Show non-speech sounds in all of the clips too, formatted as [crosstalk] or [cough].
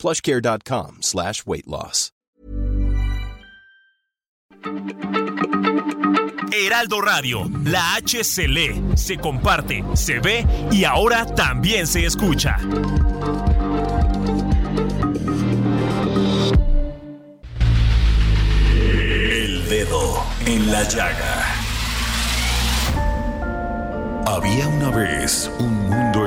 plushcare.com slash weight loss. Heraldo Radio, la H se lee, se comparte, se ve y ahora también se escucha. El dedo en la llaga. Había una vez un mundo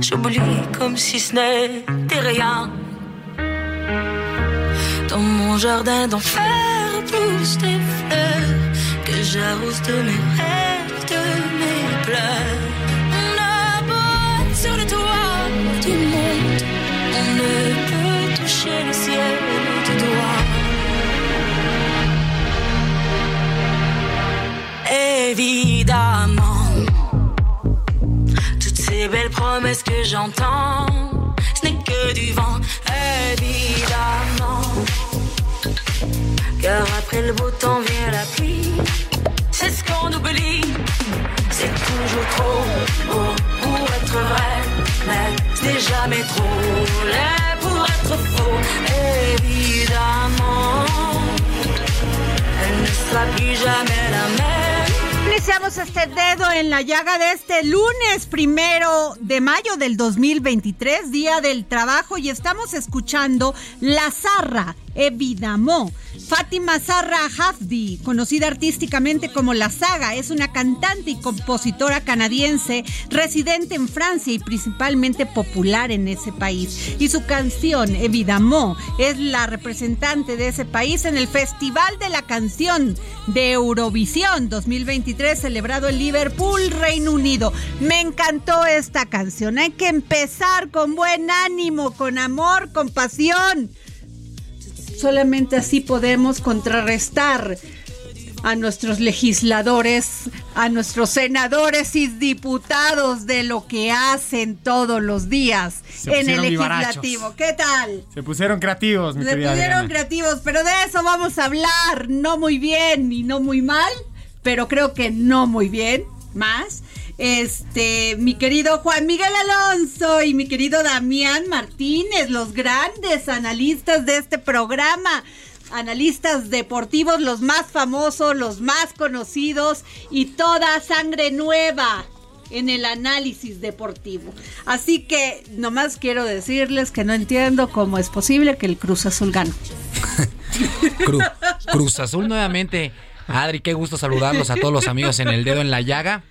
J'oublie comme si ce n'était rien. Dans mon jardin d'enfer poussent des fleurs que j'arrose de mes rêves, de mes pleurs. On a sur le toit du monde, on ne peut toucher le ciel du doigt. Évidemment, belles promesses que j'entends, ce n'est que du vent, évidemment. Car après le beau temps vient la pluie, c'est ce qu'on oublie. C'est toujours trop beau pour être vrai, mais ce n'est jamais trop laid pour être faux, évidemment. Elle ne sera plus jamais la même. Iniciamos este dedo en la llaga de este lunes primero de mayo del 2023, Día del Trabajo, y estamos escuchando La Zarra, Evidamó. Fátima Zarra Hafdi, conocida artísticamente como La Saga, es una cantante y compositora canadiense residente en Francia y principalmente popular en ese país. Y su canción, Evidamó, es la representante de ese país en el Festival de la Canción de Eurovisión 2023 celebrado en Liverpool, Reino Unido. Me encantó esta canción. Hay que empezar con buen ánimo, con amor, con pasión. Solamente así podemos contrarrestar a nuestros legisladores, a nuestros senadores y diputados de lo que hacen todos los días Se en el legislativo. ¿Qué tal? Se pusieron creativos, mi Se querida pusieron Adriana. creativos, pero de eso vamos a hablar. No muy bien y no muy mal, pero creo que no muy bien, más. Este, mi querido Juan Miguel Alonso y mi querido Damián Martínez, los grandes analistas de este programa. Analistas deportivos, los más famosos, los más conocidos y toda sangre nueva en el análisis deportivo. Así que nomás quiero decirles que no entiendo cómo es posible que el Cruz Azul gane. [laughs] Cru- Cruz Azul nuevamente. Adri, qué gusto saludarlos a todos los amigos en el dedo en la llaga.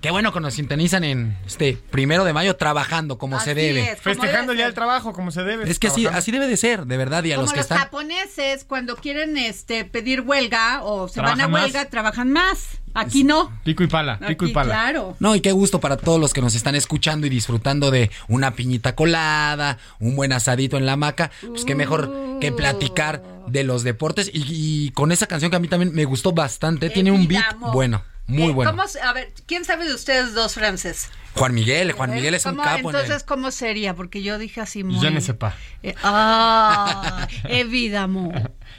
Qué bueno que nos sintonizan en este primero de mayo trabajando como se debe. es, como Festejando debe ya el trabajo como se debe. Es que así, así debe de ser, de verdad. Y a Como los los, que están. japoneses cuando quieren este pedir huelga o se van a más. huelga, trabajan más. Aquí no. Pico y pala, pico Aquí, y pala. claro. No, y qué gusto para todos los que nos están escuchando y disfrutando de una piñita colada, un buen asadito en la hamaca. Pues qué mejor que platicar de los deportes. Y, y con esa canción que a mí también me gustó bastante, tiene un beat bueno, muy Eh, bueno. ¿cómo se- a ver, ¿quién sabe de ustedes dos franceses? Juan Miguel, Juan Miguel es un ¿Cómo- capo. en el- Entonces, ¿cómo sería? Porque yo dije así muy... Ne sais pas. Eh, ah, évidemment.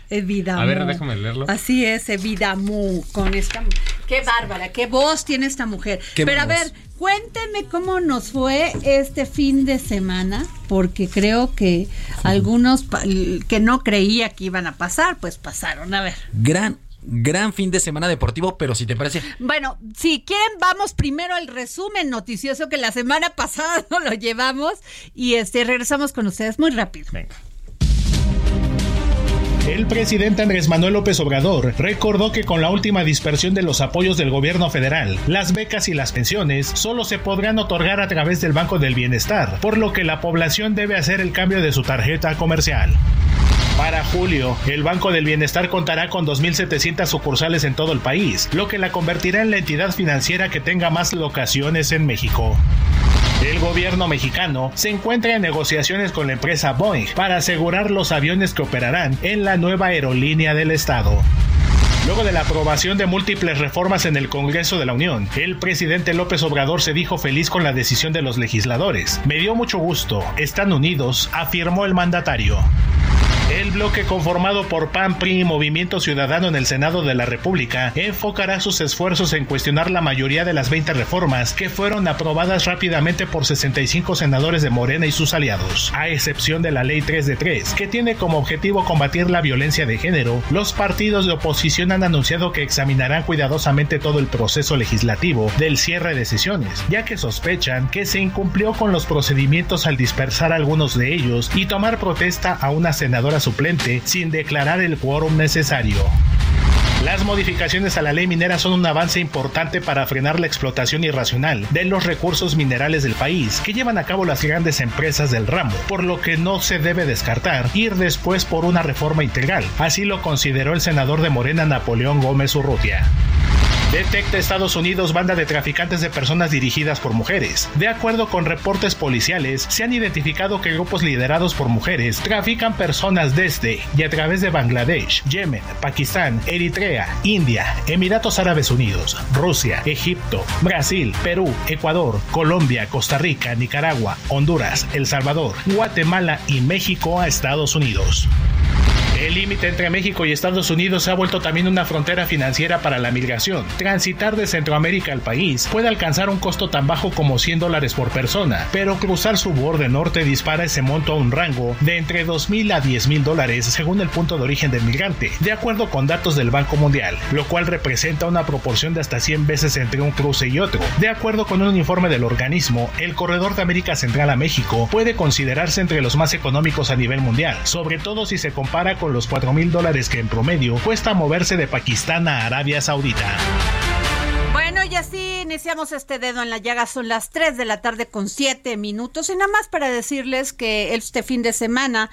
Évidemment. A ver, déjame leerlo. Así es, évidemment. Con esta. Qué bárbara, qué voz tiene esta mujer. Qué Pero a voz. ver, cuéntenme cómo nos fue este fin de semana, porque creo que algunos que no creía que iban a pasar, pues pasaron. A ver. Gran, gran fin de semana deportivo, pero si te parece, Bueno, si quieren, vamos primero al resumen noticioso que la semana [laughs] pasada no lo llevamos y este regresamos con ustedes muy rápido. Venga. El presidente Andrés Manuel López Obrador recordó que con la última dispersión de los apoyos del gobierno federal, las becas y las pensiones solo se podrán otorgar a través del Banco del Bienestar, por lo que la población debe hacer el cambio de su tarjeta comercial. Para julio, el Banco del Bienestar contará con 2.700 sucursales en todo el país, lo que la convertirá en la entidad financiera que tenga más locaciones en México. El gobierno mexicano se encuentra en negociaciones con la empresa Boeing para asegurar los aviones que operarán en la nueva aerolínea del estado. Luego de la aprobación de múltiples reformas en el Congreso de la Unión, el presidente López Obrador se dijo feliz con la decisión de los legisladores. Me dio mucho gusto, están unidos, afirmó el mandatario. El bloque conformado por PAN, PRI y Movimiento Ciudadano en el Senado de la República enfocará sus esfuerzos en cuestionar la mayoría de las 20 reformas que fueron aprobadas rápidamente por 65 senadores de Morena y sus aliados, a excepción de la Ley 3 de 3, que tiene como objetivo combatir la violencia de género. Los partidos de oposición han anunciado que examinarán cuidadosamente todo el proceso legislativo del cierre de sesiones, ya que sospechan que se incumplió con los procedimientos al dispersar algunos de ellos y tomar protesta a una senadora suplente sin declarar el quórum necesario. Las modificaciones a la ley minera son un avance importante para frenar la explotación irracional de los recursos minerales del país que llevan a cabo las grandes empresas del ramo, por lo que no se debe descartar ir después por una reforma integral. Así lo consideró el senador de Morena Napoleón Gómez Urrutia. Detecta Estados Unidos banda de traficantes de personas dirigidas por mujeres. De acuerdo con reportes policiales, se han identificado que grupos liderados por mujeres trafican personas desde y a través de Bangladesh, Yemen, Pakistán, Eritrea, India, Emiratos Árabes Unidos, Rusia, Egipto, Brasil, Perú, Ecuador, Colombia, Costa Rica, Nicaragua, Honduras, El Salvador, Guatemala y México a Estados Unidos. El límite entre México y Estados Unidos se ha vuelto también una frontera financiera para la migración. Transitar de Centroamérica al país puede alcanzar un costo tan bajo como 100 dólares por persona, pero cruzar su borde norte dispara ese monto a un rango de entre 2.000 a 10.000 dólares según el punto de origen del migrante, de acuerdo con datos del Banco Mundial, lo cual representa una proporción de hasta 100 veces entre un cruce y otro. De acuerdo con un informe del organismo, el corredor de América Central a México puede considerarse entre los más económicos a nivel mundial, sobre todo si se compara con los 4 mil dólares que en promedio cuesta moverse de Pakistán a Arabia Saudita. Bueno, y así iniciamos este dedo en la llaga. Son las 3 de la tarde con 7 minutos. Y nada más para decirles que este fin de semana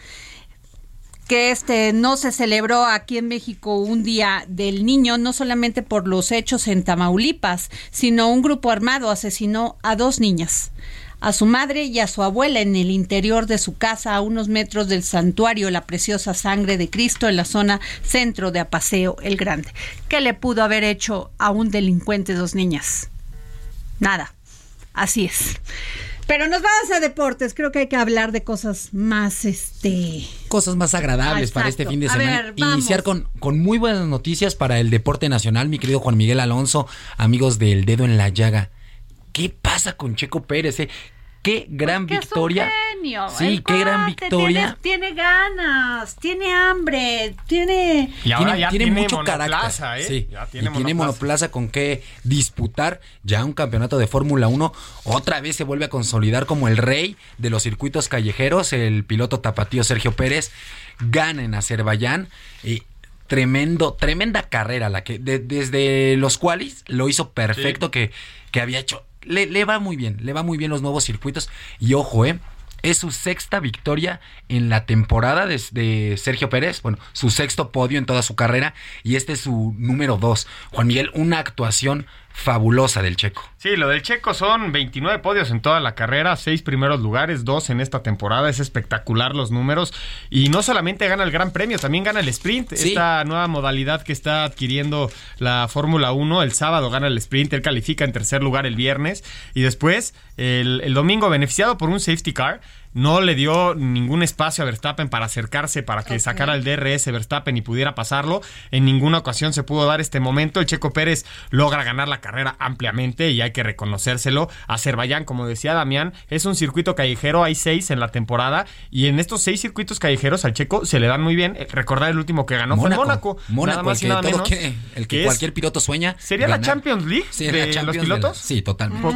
que este no se celebró aquí en México un día del niño, no solamente por los hechos en Tamaulipas, sino un grupo armado asesinó a dos niñas a su madre y a su abuela en el interior de su casa a unos metros del santuario La Preciosa Sangre de Cristo en la zona centro de Apaseo el Grande. ¿Qué le pudo haber hecho a un delincuente dos niñas? Nada. Así es. Pero nos vamos a deportes. Creo que hay que hablar de cosas más, este... Cosas más agradables para este fin de semana. ver. Iniciar con, con muy buenas noticias para el deporte nacional, mi querido Juan Miguel Alonso, amigos del dedo en la llaga. ¿Qué pasa con Checo Pérez? eh? Qué gran Que es un victoria. genio. Sí, El qué gran victoria. Tiene, tiene ganas, tiene hambre, tiene... Y ahora tiene, ya tiene tiene, mucho monoplaza, carácter. ¿eh? Sí, Ya y tiene tiene monoplaza. con qué disputar ya un campeonato de Fórmula 1. Otra vez se vuelve a consolidar como el rey de los circuitos callejeros. El piloto tapatío Sergio Pérez gana en Azerbaiyán. Y tremendo, tremenda carrera la que de- desde los cuales lo hizo perfecto que, que había hecho. Le, va muy bien, le va muy bien los nuevos circuitos. Y ojo, eh. Es su sexta victoria en la temporada de, de Sergio Pérez. Bueno, su sexto podio en toda su carrera. Y este es su número dos. Juan Miguel, una actuación fabulosa del Checo. Sí, lo del Checo son 29 podios en toda la carrera, seis primeros lugares, dos en esta temporada. Es espectacular los números. Y no solamente gana el Gran Premio, también gana el sprint. Sí. Esta nueva modalidad que está adquiriendo la Fórmula 1. El sábado gana el sprint, él califica en tercer lugar el viernes. Y después, el, el domingo, beneficiado por un safety car, no le dio ningún espacio a Verstappen para acercarse, para que sacara el DRS Verstappen y pudiera pasarlo. En ninguna ocasión se pudo dar este momento. El Checo Pérez logra ganar la carrera ampliamente y hay que reconocérselo. Azerbaiyán, como decía Damián, es un circuito callejero, hay seis en la temporada y en estos seis circuitos callejeros al Checo se le dan muy bien. Recordar el último que ganó fue en Mónaco. Mónaco, nada más el y que, nada todo menos. quiere- el que, que es- cualquier piloto sueña. ¿Sería la. Champions League Sí, de la los Champions pilotos? de la- sí, totalmente.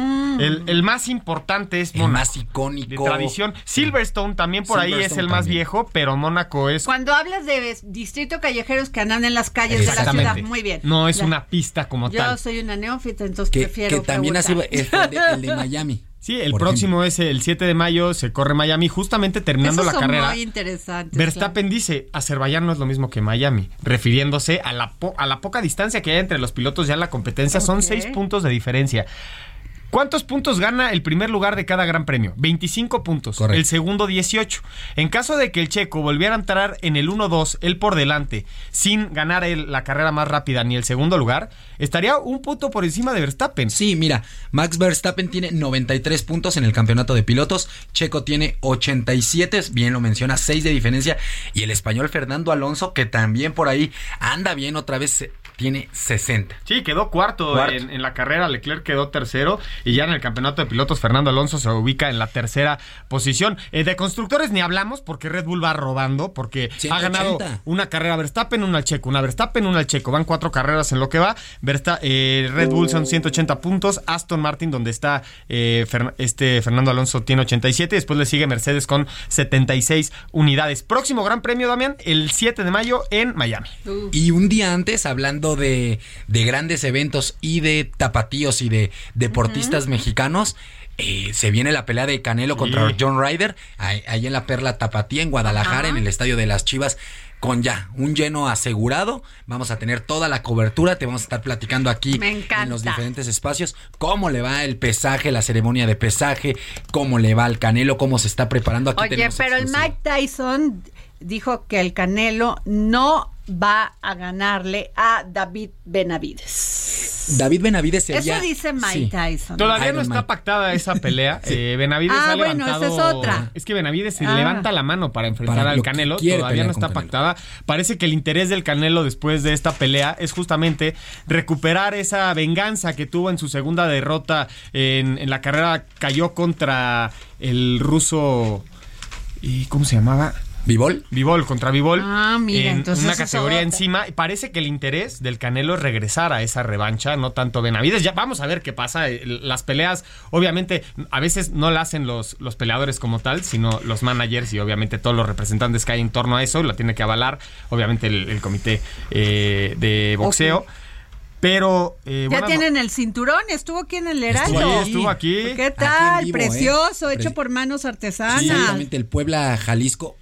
El, el más importante es El Mónaco. más icónico. De tradición. Silverstone también por ahí es el más también. viejo, pero Mónaco es Cuando hablas de distrito callejeros que andan en las calles de la Exactamente. ciudad, muy bien. No es Ya. una pista como Yo tal. soy una neófita, entonces Que, prefiero que también así el de, el de Miami. [laughs] Sí, el por próximo es el 7 de mayo, se corre Miami, justamente terminando Esos la son carrera. muy interesantes. Verstappen dice, Azerbaiyán no es lo mismo que Miami, refiriéndose a la, po- a la poca distancia que hay entre los pilotos ya en la competencia, son seis puntos de diferencia. ¿Cuántos puntos gana el primer lugar de cada gran premio? 25 puntos. Correcto. El segundo 18. En caso de que el checo volviera a entrar en el 1-2, él por delante, sin ganar él la carrera más rápida ni el segundo lugar, estaría un punto por encima de Verstappen. Sí, mira, Max Verstappen tiene 93 puntos en el campeonato de pilotos, Checo tiene 87, bien lo menciona, 6 de diferencia, y el español Fernando Alonso, que también por ahí anda bien otra vez, tiene 60. Sí, quedó cuarto, Cuarto. En, en la carrera, Leclerc quedó tercero y ya en el campeonato de pilotos Fernando Alonso se ubica en la tercera posición. Eh, de constructores ni hablamos porque Red Bull va robando, porque ha 180. ganado una carrera Verstappen, una al Checo, una Verstappen, una al Checo. Van cuatro carreras en lo que va. Versta- eh, Red Bull son 180 puntos, Aston Martin donde está eh, Fer- este Fernando Alonso tiene 87, después le sigue Mercedes con 76 unidades. Próximo Gran Premio, Damián, el 7 de mayo en Miami. Y un día antes, hablando de, de grandes eventos y de tapatíos y de deportistas mexicanos, eh, se viene la pelea de Canelo contra. John Ryder, ahí, ahí en la Perla Tapatía, en Guadalajara, en el estadio de las Chivas. Con ya un lleno asegurado, vamos a tener toda la cobertura, te vamos a estar platicando aquí en los diferentes espacios, cómo le va el pesaje, la ceremonia de pesaje, cómo le va al Canelo, cómo se está preparando. Aquí Oye, pero el. Mike Tyson dijo que el Canelo no va a ganarle a David Benavides. David Benavides sería... Eso dice Mike sí. Tyson. Todavía Iron no está Mike. pactada esa [laughs] pelea. Eh, Benavides Ah, ha bueno, levantado. esa es otra. Es que Benavides se Ah. levanta la mano para enfrentar Para al Canelo. Todavía no está Canelo. pactada. Parece que el interés del Canelo después de esta pelea es justamente recuperar esa venganza que tuvo en su segunda derrota en, en la carrera. Cayó contra el ruso. ¿Y cómo se llamaba? ¿Vivol? Vivol contra Vivol Ah, mira, en entonces una categoría otra. encima. Parece que el interés del Canelo es regresar a esa revancha, no tanto Benavides. Ya vamos a ver qué pasa. Eh, Las peleas, obviamente, a veces no la hacen los, los peleadores como tal, sino los managers y obviamente todos los representantes que hay en torno a eso. Lo tiene que avalar, obviamente, el, el comité eh, de boxeo. Pero. eh, Ya tienen el cinturón, estuvo aquí en el Heraldo. Estuvo aquí, estuvo aquí. ¿Qué tal? vivo, ¿eh? Precioso, hecho por manos artesanas. Exactamente, el Puebla, Jalisco,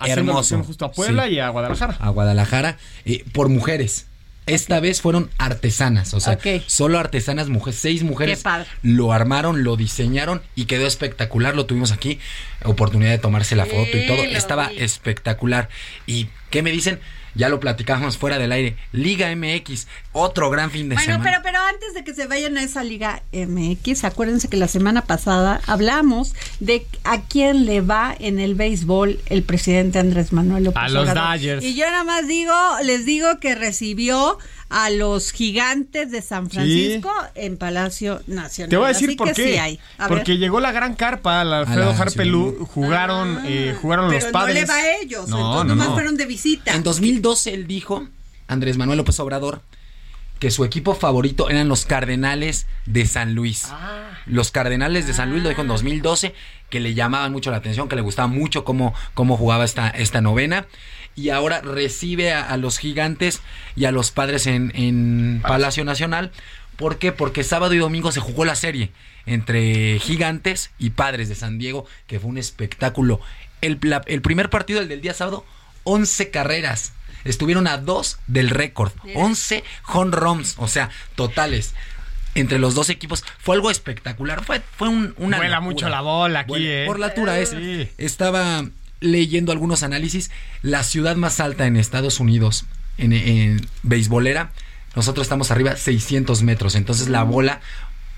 hermoso. justo a Puebla Sí, y a Guadalajara. a Guadalajara, eh, por mujeres. Esta vez fueron artesanas, o sea, solo artesanas mujeres, seis mujeres Qué padre. lo armaron, lo diseñaron y quedó espectacular. Lo tuvimos aquí, oportunidad de tomarse la foto y todo. Estaba vi. espectacular. ¿Y qué me dicen? Ya lo platicábamos fuera del aire. Liga MX, otro gran fin de Bueno, semana. pero, pero antes de que se vayan a esa Liga MX, acuérdense que la semana pasada hablamos de a quién le va en el béisbol el presidente Andrés Manuel López A los. Dodgers. Y yo nada más digo, les digo que recibió a los gigantes de San Francisco en Palacio Nacional. Te voy a decir Así por qué. sí hay. Porque ver. llegó la gran carpa al Alfredo la Harpelú, jugaron, eh, jugaron Ah, Pero los padres. no le va a ellos, No, entonces no, nomás no. fueron de visita. En 2012 él dijo, Andrés Manuel López Obrador, que su equipo favorito eran los Cardenales de San Luis. Los Cardenales de San Luis lo dijo en 2012, que le llamaban mucho la atención, que le gustaba mucho cómo, cómo jugaba esta, esta novena. Y ahora recibe a, a los gigantes y a los padres en, en Palacio Nacional. ¿Por qué? Porque sábado y domingo se jugó la serie entre gigantes y padres de San Diego, que fue un espectáculo. El, la- el primer partido, el del día sábado, 11 carreras. Estuvieron a dos del récord. 11 home runs, o sea, totales. entre los dos equipos. Fue algo espectacular. Fue, fue un, una. Vuela locura. mucho la bola aquí, Vuela- ¿eh? Por la altura es. Sí. Estaba leyendo algunos análisis. La ciudad más alta en Estados Unidos, en, en beisbolera, nosotros estamos arriba 600 metros. Entonces la bola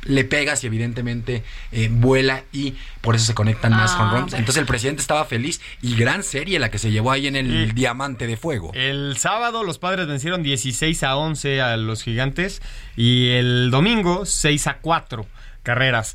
le pegas y evidentemente eh, vuela y por eso se conectan más Ah, con runs. bueno. Entonces el presidente estaba feliz y gran serie la que se llevó ahí en el diamante de fuego. El sábado los padres vencieron 16 a 11 a los gigantes y el domingo 6 a 4 carreras.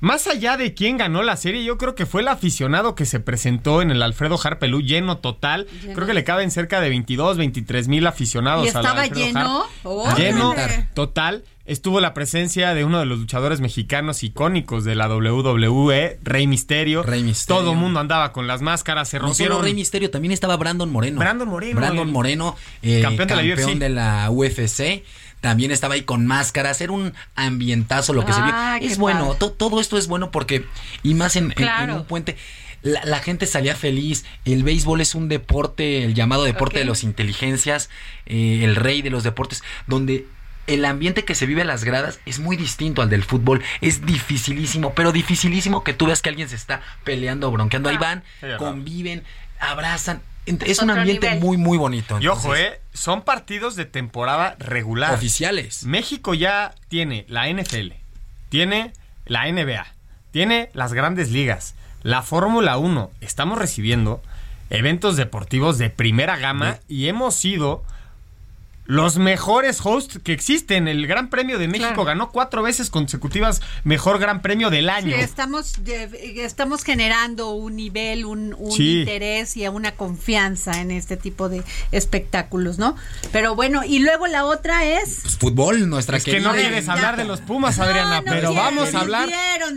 Más allá de quién ganó la serie, yo creo que fue el aficionado que se presentó en el Alfredo Harpelú lleno total. Lleno. Creo que le caben cerca de 22, 23 mil aficionados. ¿Y estaba lleno? Órale. Lleno total. Estuvo la presencia de uno de los luchadores mexicanos icónicos de la WWE, Rey Misterio. Rey Misterio. Todo el mundo andaba con las máscaras, se No rompieron. solo Rey Misterio, también estaba Brandon Moreno. Brandon Moreno, Brandon Moreno, eh, campeón campeón, de la UFC. de la UFC. También estaba ahí con máscaras. Era un ambientazo lo que Ah, se vio. qué Es bueno, to- todo esto es bueno porque, y más en, en- Claro. en un puente. La, la gente salía feliz. El béisbol es un deporte, el llamado deporte de las inteligencias, eh, el rey de los deportes, donde el ambiente que se vive a las gradas es muy distinto al del fútbol. Es dificilísimo, pero dificilísimo que tú veas que alguien se está peleando o bronqueando. Ahí van, Sí, ajá. conviven, abrazan. Es un ambiente nivel. muy, muy bonito. Y ojo, Entonces, eh, son partidos de temporada regular. Oficiales. México ya tiene la NFL, tiene la NBA, tiene las grandes ligas, la Fórmula 1. Estamos recibiendo eventos deportivos de primera gama y hemos sido los mejores hosts que existen. El Gran Premio de México Claro. ganó cuatro veces consecutivas mejor Gran Premio del Sí, año. estamos, generando un nivel, un, un Sí. interés y una confianza en este tipo de espectáculos, ¿no? Pero bueno, y luego la otra es... Pues, fútbol, nuestra Es que no quieres Ya. hablar de los Pumas, Adriana, no pero quiero, vamos a hablar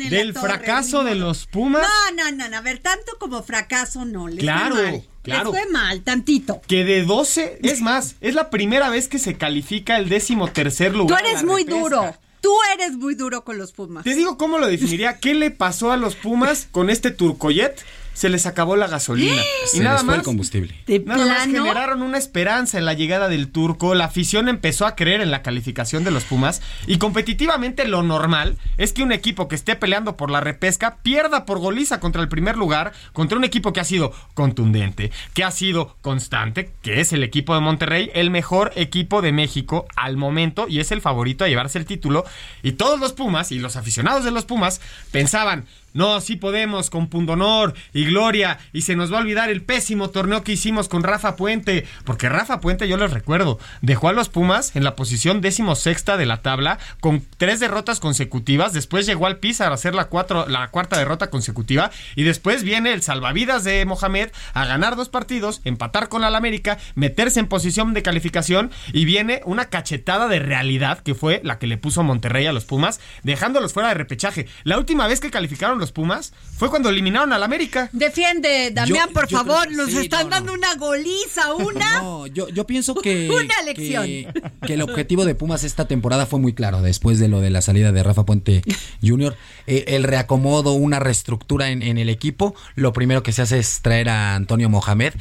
del torre, fracaso de los Pumas. No, no, no, no, a ver, tanto como fracaso no, les Claro. Claro. Les fue mal, tantito. Que de 12, es más, es la primera vez que se califica el décimo tercer Tú lugar. a eres muy repesca. duro, tú eres muy duro con los Pumas. Te digo cómo lo definiría. ¿Qué le pasó a los Pumas con este Turcoyet? Se les acabó la gasolina. [gasps] Se y nada les fue el más. combustible. De Nada más generaron una esperanza en la llegada del turco, la afición empezó a creer en la calificación de los Pumas y competitivamente lo normal es que un equipo que esté peleando por la repesca pierda por goliza contra el primer lugar, contra un equipo que ha sido contundente, que ha sido constante, que es el equipo de Monterrey, el mejor equipo de México al momento y es el favorito a llevarse el título y todos los Pumas y los aficionados de los Pumas pensaban no, sí podemos, con pundonor y gloria, y se nos va a olvidar el pésimo torneo que hicimos con Rafa Puente, porque Rafa Puente, yo les recuerdo, dejó a los Pumas en la posición decimosexta de la tabla, con tres derrotas consecutivas, después llegó al Pizar a hacer la, cuatro, la cuarta derrota consecutiva, y después viene el salvavidas de Mohamed a ganar dos partidos, empatar con la América, meterse en posición de calificación, y viene una cachetada de realidad, que fue la que le puso Monterrey a los Pumas, dejándolos fuera de repechaje. La última vez que calificaron los Pumas fue cuando eliminaron al América. Defiende, Damián, Yo- por yo favor, creo- nos sí, están no, dando no. una goliza, [laughs] una. No, yo, yo pienso que, [laughs] Una lección. que, que el objetivo de Pumas esta temporada fue muy claro, después de lo de la salida de Rafa Puente [laughs] Jr., eh, el reacomodo, una reestructura en, en el equipo, lo primero que se hace es traer a Antonio Mohamed,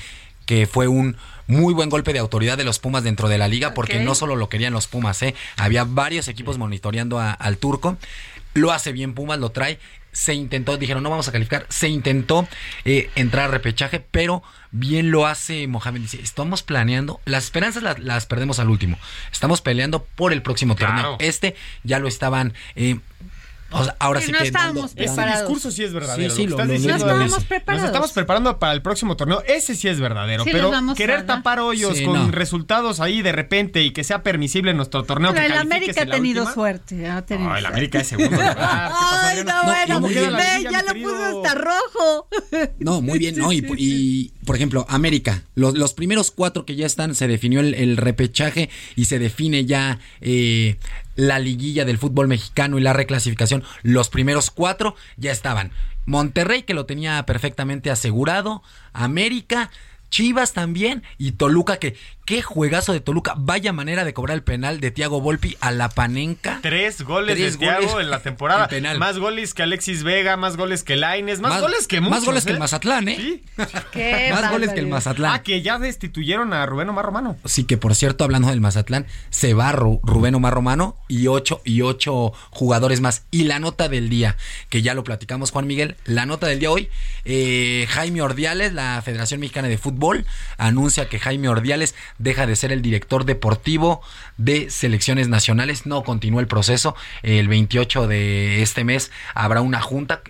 que fue un muy buen golpe de autoridad de los Pumas dentro de la liga, porque no solo lo querían los Pumas, ¿eh? había varios equipos monitoreando a- al turco, lo hace bien Pumas, lo trae, se intentó, dijeron no vamos a calificar, se intentó eh, entrar a repechaje, pero bien lo hace Mohamed, dice, estamos planeando, las esperanzas las, las perdemos al último, estamos peleando por el próximo Claro. torneo, este ya lo estaban... eh, o sea, ahora Sí, sí no que estábamos Ese preparados. discurso sí es verdadero. Sí, sí, lo que lo- estás lo- diciendo, No estábamos preparados. Nos estamos preparando para el próximo torneo. Ese sí es verdadero. Sí, pero a querer tapar hoyos Sí, con no. resultados ahí de repente y que sea permisible nuestro torneo Pero que el América ha en tenido última. suerte. Ha tenido No, el. América es segundo lugar. [laughs] ¿Qué pasó, Ay, no, No, bueno, ¿cómo queda la ve, liguilla, ya lo puso hasta rojo. No, muy bien, ¿no? Y, y, por ejemplo, América, los, los primeros cuatro que ya están, se definió el, repechaje y se define ya eh, la liguilla del fútbol mexicano y la reclasificación. Los primeros cuatro ya estaban. Monterrey, que lo tenía perfectamente asegurado. América, Chivas también y Toluca que qué juegazo de Toluca, vaya manera de cobrar el penal de Tiago Volpi a la Panenca. Tres goles de Tiago en la [laughs] temporada. Más goles que Alexis Vega, más goles que Laines, más, goles que muchos. Más goles que el ¿eh? Mazatlán, ¿eh? Sí. [laughs] más goles que el Mazatlán. Ah, que ya destituyeron a Rubén Omar Romano. Sí, que por cierto, hablando del Mazatlán, se va Rubén Omar Romano y ocho, y ocho jugadores más. Y la nota del día, que ya lo platicamos, Juan Miguel, la nota del día hoy, eh, Jaime Ordiales, la Federación Mexicana de Fútbol, anuncia que Jaime Ordiales deja de ser el director deportivo de selecciones nacionales. No continúa el proceso. El 28 de este mes habrá una junta,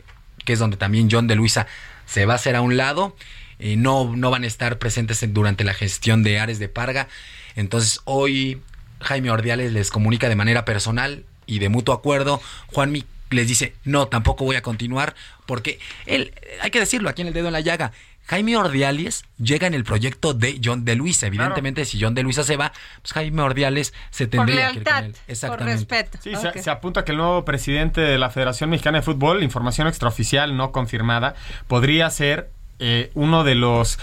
que es donde también John de Luisa se va a hacer a un lado. Eh, no, no van a estar presentes durante la gestión de Ares de Parga. Entonces hoy Jaime Ordiales les comunica de manera personal y de mutuo acuerdo. Juanmi les dice, no, tampoco voy a continuar, porque él, hay que decirlo aquí en el dedo en la llaga, Jaime Ordiales llega en el proyecto de John de Luisa. Evidentemente, si John de Luisa se va, pues Jaime Ordiales se tendría que ir con él. Exactamente. Por respeto. Sí, se, se, apunta que el nuevo presidente de la Federación Mexicana de Fútbol, información extraoficial no confirmada, podría ser eh, uno de los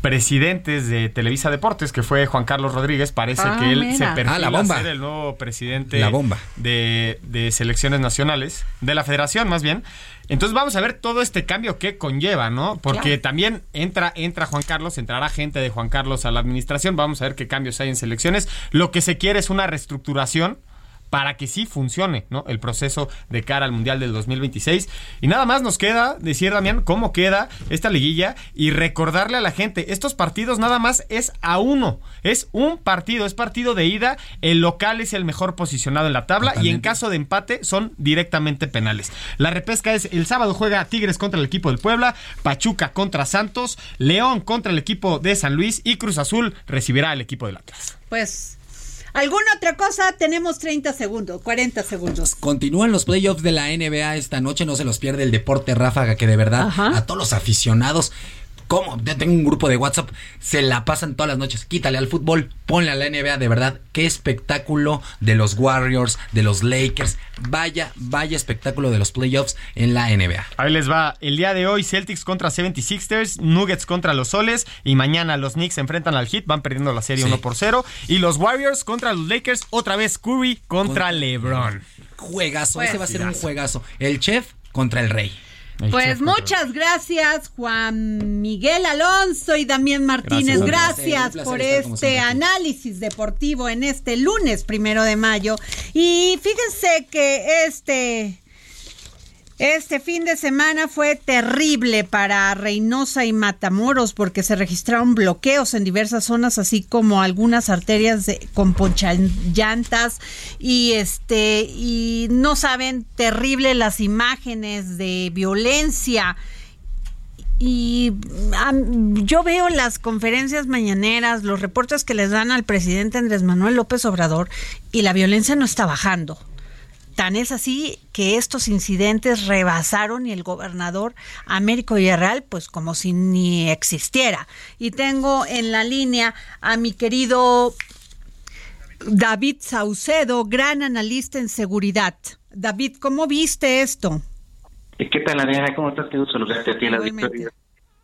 presidentes de Televisa Deportes, que fue Juan Carlos Rodríguez, parece ah, que él se perfila ah, la bomba. ser el nuevo presidente la bomba. De, de, selecciones nacionales, de la federación más bien. Entonces vamos a ver todo este cambio que conlleva, ¿no? Porque también entra, entra Juan Carlos, entrará gente de Juan Carlos a la administración, vamos a ver qué cambios hay en selecciones. Lo que se quiere es una reestructuración para que sí funcione ¿no? el proceso de cara al Mundial del 2026. Y nada más nos queda decir, Damián, cómo queda esta liguilla y recordarle a la gente, estos partidos nada más es a uno, es un partido, es partido de ida, el local es el mejor posicionado en la tabla y en caso de empate son directamente penales. La repesca es el sábado juega Tigres contra el equipo del Puebla, Pachuca contra Santos, León contra el equipo de San Luis y Cruz Azul recibirá al equipo del Atlas. Pues ¿Alguna otra cosa? Tenemos 30 segundos, 40 segundos. Continúan los playoffs de la NBA esta noche, no se los pierde el deporte ráfaga que de verdad a todos los aficionados ¿Cómo? Yo tengo un grupo de WhatsApp, se la pasan todas las noches. Quítale al fútbol, ponle a la NBA, de verdad. Qué espectáculo de los Warriors, de los Lakers. Vaya, vaya espectáculo de los playoffs en la NBA. Ahí les va. El día de hoy, Celtics contra 76ers, Nuggets contra los Soles. Y mañana los Knicks se enfrentan al Heat, van perdiendo la serie 1 por 0. Y los Warriors contra los Lakers, otra vez Curry contra LeBron. Juegazo, ese va a ser un juegazo. El chef contra el rey. Pues muchas gracias Juan Miguel Alonso y Damián Martínez. Gracias, por este análisis deportivo en este lunes primero de mayo. Y fíjense que este este fin de semana fue terrible para Reynosa y Matamoros porque se registraron bloqueos en diversas zonas, así como algunas arterias con ponchallantas y este y no saben terrible las imágenes de violencia. Y yo veo las conferencias mañaneras, los reportes que les dan al presidente Andrés Manuel López Obrador y la violencia no está bajando Tan es así que estos incidentes rebasaron y el gobernador Américo Villarreal, pues como si ni existiera. Y tengo en la línea a mi querido David Saucedo, gran analista en seguridad. David, ¿cómo viste esto? ¿Qué tal, Adriana? ¿Cómo estás? Qué gusto saludarte a ti, la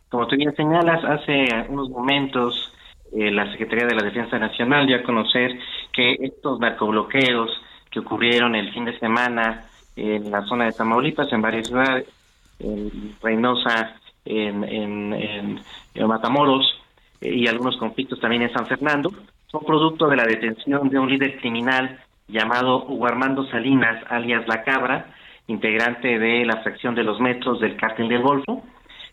Como tú bien señalas, hace unos momentos eh, la Secretaría de la Defensa Nacional dio a conocer que estos narcobloqueos que ocurrieron el fin de semana en la zona de Tamaulipas, en varias ciudades, en Reynosa, en, en, Matamoros eh, y algunos conflictos también en San Fernando, son producto de la detención de un líder criminal llamado Hugo Armando Salinas, alias La Cabra, integrante de la fracción de los metros del cártel del Golfo.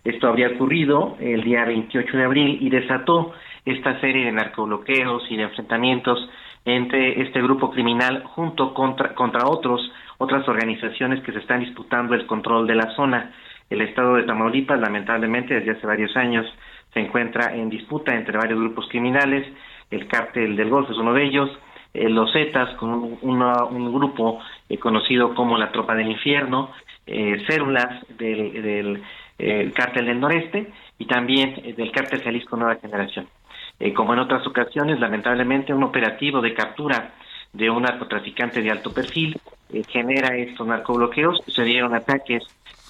Esto habría ocurrido el día 28 de abril y desató esta serie de narcobloqueos y de enfrentamientos entre este grupo criminal junto contra, contra otros, otras organizaciones que se están disputando el control de la zona. El estado de Tamaulipas, lamentablemente, desde hace varios años se encuentra en disputa entre varios grupos criminales. El cártel del Golfo es uno de ellos. Eh, los Zetas, con un, grupo eh, conocido como la Tropa del Infierno, eh, células del, del eh, cártel del Noreste y también del cártel Jalisco Nueva Generación. Eh, como en otras ocasiones, lamentablemente, un operativo de captura de un narcotraficante de alto perfil eh, genera estos narcobloqueos. Se dieron ataques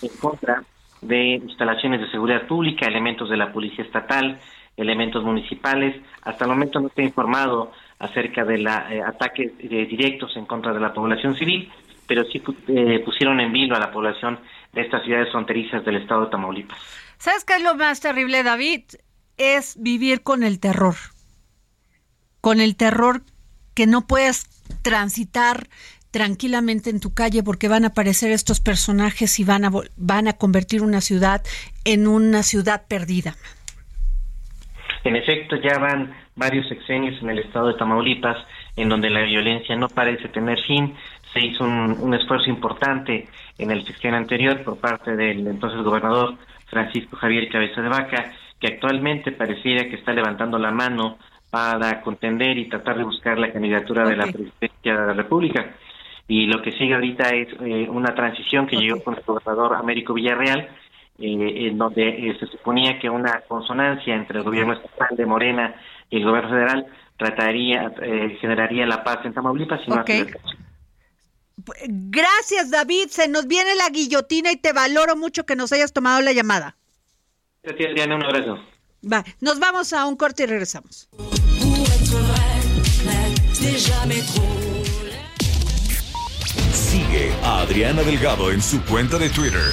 en contra de instalaciones de seguridad pública, elementos de la policía estatal, elementos municipales. Hasta el momento no está informado acerca de la, eh, ataques eh, directos en contra de la población civil, pero sí eh, pusieron en vilo a la población de estas ciudades fronterizas del estado de Tamaulipas. ¿Sabes qué es lo más terrible, David? Es vivir con el terror. Con el terror que no puedes transitar tranquilamente en tu calle porque van a aparecer estos personajes y van a, van a convertir una ciudad en una ciudad perdida. En efecto, ya van varios sexenios en el estado de Tamaulipas en donde la violencia no parece tener fin. Se hizo un, esfuerzo importante en el sexenio anterior por parte del entonces gobernador Francisco Javier Cabeza de Vaca, que actualmente pareciera que está levantando la mano para contender y tratar de buscar la candidatura de la presidencia de la República. Y lo que sigue ahorita es eh, una transición que llegó con el gobernador Américo Villarreal, eh, en donde eh, se suponía que una consonancia entre el gobierno estatal de Morena y el gobierno federal trataría, eh, generaría la paz en Tamaulipas. Y Gracias, David. Se nos viene la guillotina y te valoro mucho que nos hayas tomado la llamada. Gracias, Adriana. Un abrazo. Va, nos vamos a un corte y regresamos. Sigue a Adriana Delgado en su cuenta de Twitter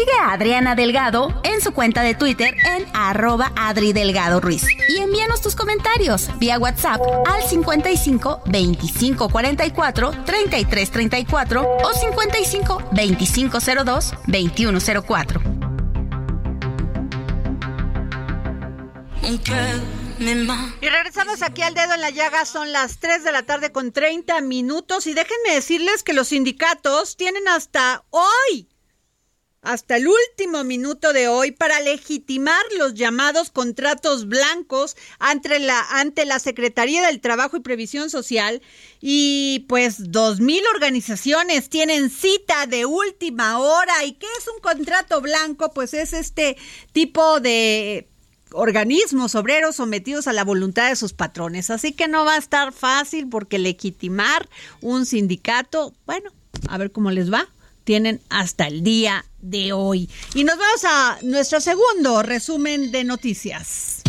Sigue a Adriana Delgado en su cuenta de Twitter en arroba Adri Delgado Ruiz. Y envíanos tus comentarios vía WhatsApp al 55 25 44 33 34 o 55 25 02 21 04. Y regresamos aquí al dedo en la llaga, son las 3 de la tarde con 30 minutos y déjenme decirles que los sindicatos tienen hasta hoy hasta el último minuto de hoy para legitimar los llamados contratos blancos ante la, ante la Secretaría del Trabajo y Previsión Social y pues dos mil organizaciones tienen cita de última hora. ¿Y qué es un contrato blanco? Pues es este tipo de organismos obreros sometidos a la voluntad de sus patrones. Así que no va a estar fácil porque legitimar un sindicato, bueno, a ver cómo les va tienen hasta el día de hoy. Y nos vamos a nuestro segundo resumen de noticias.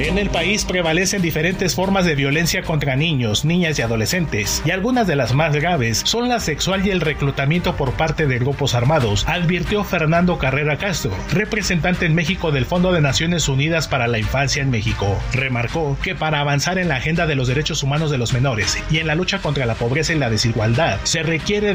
En el país prevalecen diferentes formas de violencia contra niños, niñas y adolescentes, y algunas de las más graves son la sexual y el reclutamiento por parte de grupos armados, advirtió Fernando Carrera Castro, representante en México del Fondo de Naciones Unidas para la Infancia en México. Remarcó que para avanzar en la agenda de los derechos humanos de los menores y en la lucha contra la pobreza y la desigualdad, se requiere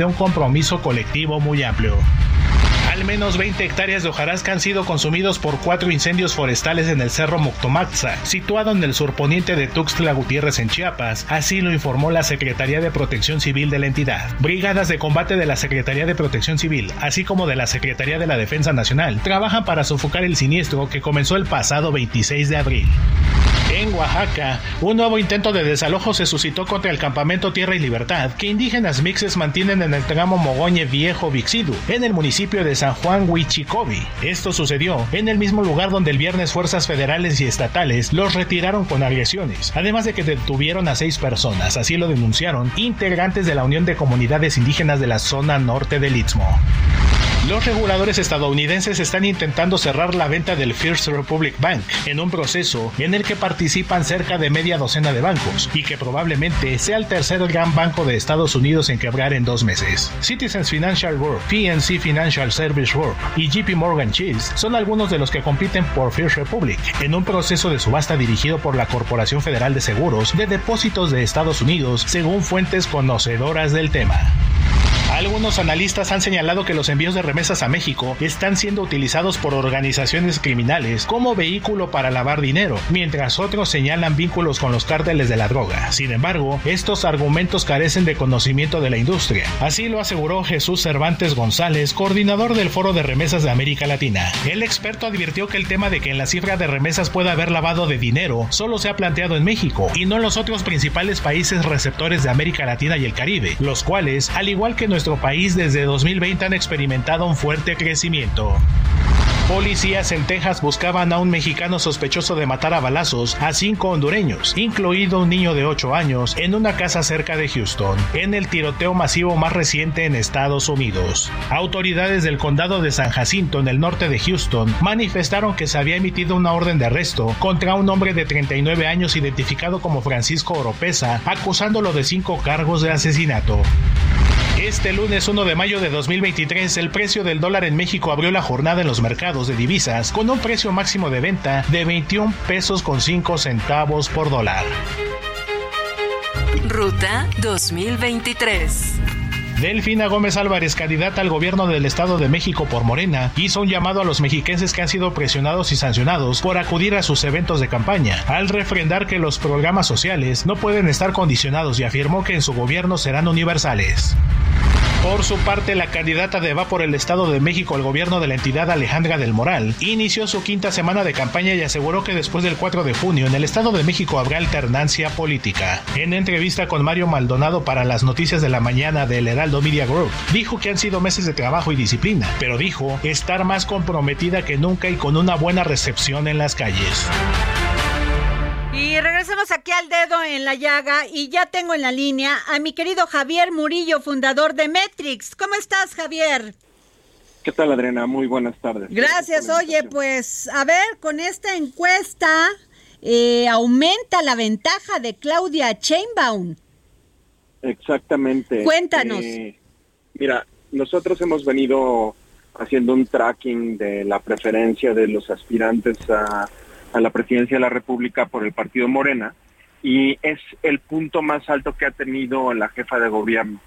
de un compromiso colectivo muy amplio. Al menos 20 hectáreas de hojarasca han sido consumidos por cuatro incendios forestales en el Cerro Moctomaxa, situado en el surponiente de Tuxtla Gutiérrez en Chiapas, así lo informó la Secretaría de Protección Civil de la entidad. Brigadas de combate de la Secretaría de Protección Civil, así como de la Secretaría de la Defensa Nacional, trabajan para sofocar el siniestro que comenzó el pasado 26 de abril. En Oaxaca, un nuevo intento de desalojo se suscitó contra el campamento Tierra y Libertad, que indígenas mixes mantienen en el tramo Mogoñe Viejo Vixidu, en el municipio de San Juan Huichicobi. Esto sucedió en el mismo lugar donde el viernes fuerzas federales y estatales los retiraron con agresiones, además de que detuvieron a seis personas, así lo denunciaron integrantes de la Unión de Comunidades Indígenas de la zona norte del Istmo. Los reguladores estadounidenses están intentando cerrar la venta del First Republic Bank en un proceso en el que participan cerca de media docena de bancos y que probablemente sea el tercer gran banco de Estados Unidos en quebrar en dos meses. Citizens Financial Group, PNC Financial Service Group y JP Morgan Chase son algunos de los que compiten por First Republic en un proceso de subasta dirigido por la Corporación Federal de Seguros de Depósitos de Estados Unidos, según fuentes conocedoras del tema. Algunos analistas han señalado que los envíos de remesas a México están siendo utilizados por organizaciones criminales como vehículo para lavar dinero, mientras otros señalan vínculos con los cárteles de la droga. Sin embargo, estos argumentos carecen de conocimiento de la industria. Así lo aseguró Jesús Cervantes González, coordinador del Foro de Remesas de América Latina. El experto advirtió que el tema de que en la cifra de remesas pueda haber lavado de dinero solo se ha planteado en México y no en los otros principales países receptores de América Latina y el Caribe, los cuales, al igual que nuestro país desde 2020 han experimentado un fuerte crecimiento. Policías en Texas buscaban a un mexicano sospechoso de matar a balazos a cinco hondureños, incluido un niño de 8 años, en una casa cerca de Houston, en el tiroteo masivo más reciente en Estados Unidos. Autoridades del condado de San Jacinto, en el norte de Houston, manifestaron que se había emitido una orden de arresto contra un hombre de 39 años identificado como Francisco Oropesa, acusándolo de cinco cargos de asesinato. Este lunes 1 de mayo de 2023, el precio del dólar en México abrió la jornada en los mercados de divisas con un precio máximo de venta de 21 pesos con 5 centavos por dólar. Ruta 2023. Delfina Gómez Álvarez, candidata al gobierno del Estado de México por Morena, hizo un llamado a los mexiquenses que han sido presionados y sancionados por acudir a sus eventos de campaña, al refrendar que los programas sociales no pueden estar condicionados y afirmó que en su gobierno serán universales. Por su parte, la candidata de Va por el Estado de México al gobierno de la entidad Alejandra del Moral inició su quinta semana de campaña y aseguró que después del 4 de junio en el Estado de México habrá alternancia política. En entrevista con Mario Maldonado para las noticias de la mañana del Heraldo Media Group, dijo que han sido meses de trabajo y disciplina, pero dijo estar más comprometida que nunca y con una buena recepción en las calles. Regresamos aquí al dedo en la llaga y ya tengo en la línea a mi querido Javier Murillo, fundador de Metrix. ¿Cómo estás, Javier? ¿Qué tal, Adriana? Muy buenas tardes. Gracias. Oye, pues a ver, con esta encuesta eh, aumenta la ventaja de Claudia Chainbaum. Exactamente. Cuéntanos. Eh, mira, nosotros hemos venido haciendo un tracking de la preferencia de los aspirantes a a la presidencia de la República por el partido Morena y es el punto más alto que ha tenido la jefa de gobierno.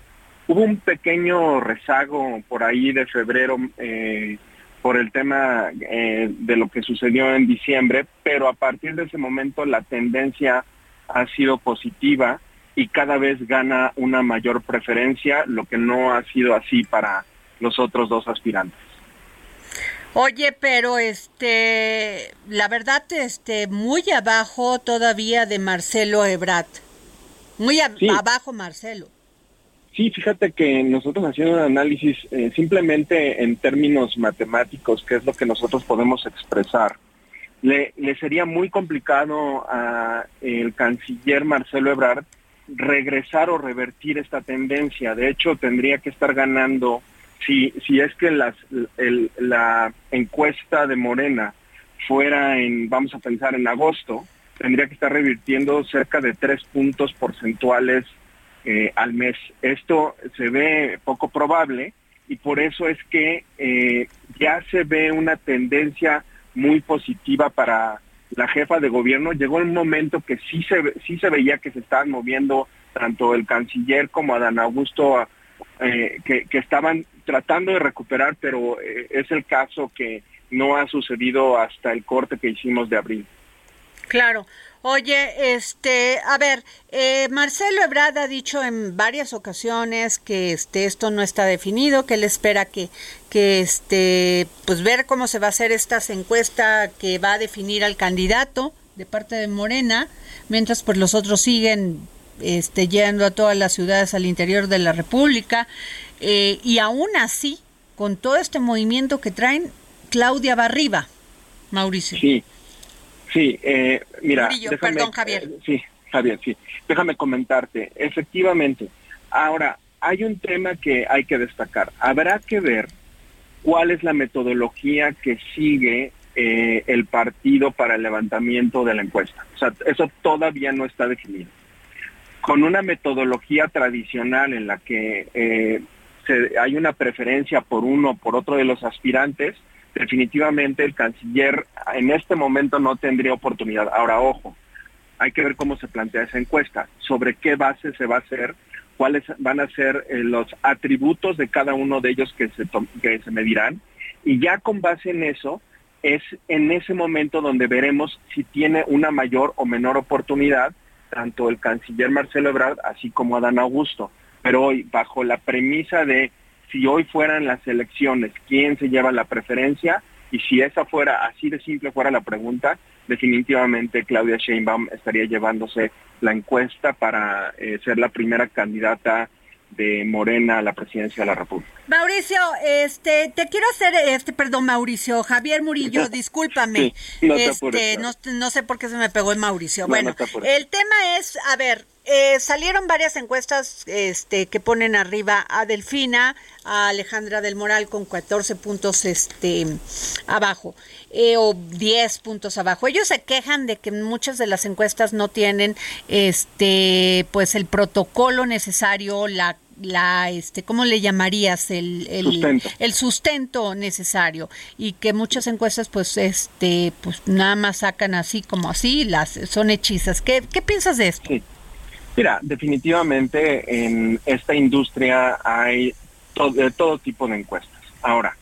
Hubo un pequeño rezago por ahí de febrero eh, por el tema eh, de lo que sucedió en diciembre, pero a partir de ese momento la tendencia ha sido positiva y cada vez gana una mayor preferencia, lo que no ha sido así para los otros dos aspirantes. Oye, pero este, la verdad, este, muy abajo todavía de Marcelo Ebrat. Muy abajo Marcelo. Sí, fíjate que nosotros haciendo un análisis eh, simplemente en términos matemáticos, que es lo que nosotros podemos expresar, le, le sería muy complicado a el canciller Marcelo Ebrard regresar o revertir esta tendencia. De hecho, tendría que estar ganando si, si es que la encuesta de Morena fuera en, vamos a pensar, en agosto, tendría que estar revirtiendo cerca de tres puntos porcentuales eh, al mes. Esto se ve poco probable y por eso es que eh, ya se ve una tendencia muy positiva para la jefa de gobierno. Llegó un momento que sí se, sí se veía que se estaban moviendo tanto el canciller como Adán Augusto eh, que, estaban tratando de recuperar, pero eh, es el caso que no ha sucedido hasta el corte que hicimos de abril. Claro. Oye, este, a ver, eh, Marcelo Ebrard ha dicho en varias ocasiones que este esto no está definido, que él espera que que este pues ver cómo se va a hacer esta encuesta que va a definir al candidato de parte de Morena, mientras pues los otros siguen este, yendo a todas las ciudades al interior de la República. Eh, y aún así, con todo este movimiento que traen, Claudia Barriba, Mauricio. Sí, sí, eh, mira. perdón, Javier. Eh, sí, Javier, sí. Déjame comentarte. Efectivamente, ahora hay un tema que hay que destacar. Habrá que ver cuál es la metodología que sigue eh, el partido para el levantamiento de la encuesta. O sea, eso todavía no está definido. Con una metodología tradicional en la que eh, hay una preferencia por uno o por otro de los aspirantes, definitivamente el canciller en este momento no tendría oportunidad. Ahora, ojo, hay que ver cómo se plantea esa encuesta, sobre qué base se va a hacer, cuáles van a ser eh, los atributos de cada uno de ellos que se, que se medirán, y ya con base en eso, es en ese momento donde veremos si tiene una mayor o menor oportunidad tanto el canciller Marcelo Ebrard así como Adán Augusto. Pero hoy, bajo la premisa de si hoy fueran las elecciones, ¿quién se lleva la preferencia? Y si esa fuera, así de simple fuera la pregunta, definitivamente Claudia Sheinbaum estaría llevándose la encuesta para eh, ser la primera candidata de Morena a la presidencia de la República. Mauricio, este, te quiero hacer, este, perdón, Mauricio, Javier Murillo, [laughs] discúlpame, no, este, no, sé por qué se me pegó el Mauricio. bueno, el tema es, a ver, eh, salieron varias encuestas este, que ponen arriba a Delfina, a Alejandra del Moral con 14 puntos este, abajo eh, o 10 puntos abajo. Ellos se quejan de que muchas de las encuestas no tienen este, pues el protocolo necesario, la la este cómo le llamarías el, el sustento. el, sustento. necesario y que muchas encuestas pues este pues nada más sacan así como así las son hechizas qué, qué piensas de esto mira definitivamente en esta industria hay de todo tipo de encuestas ahora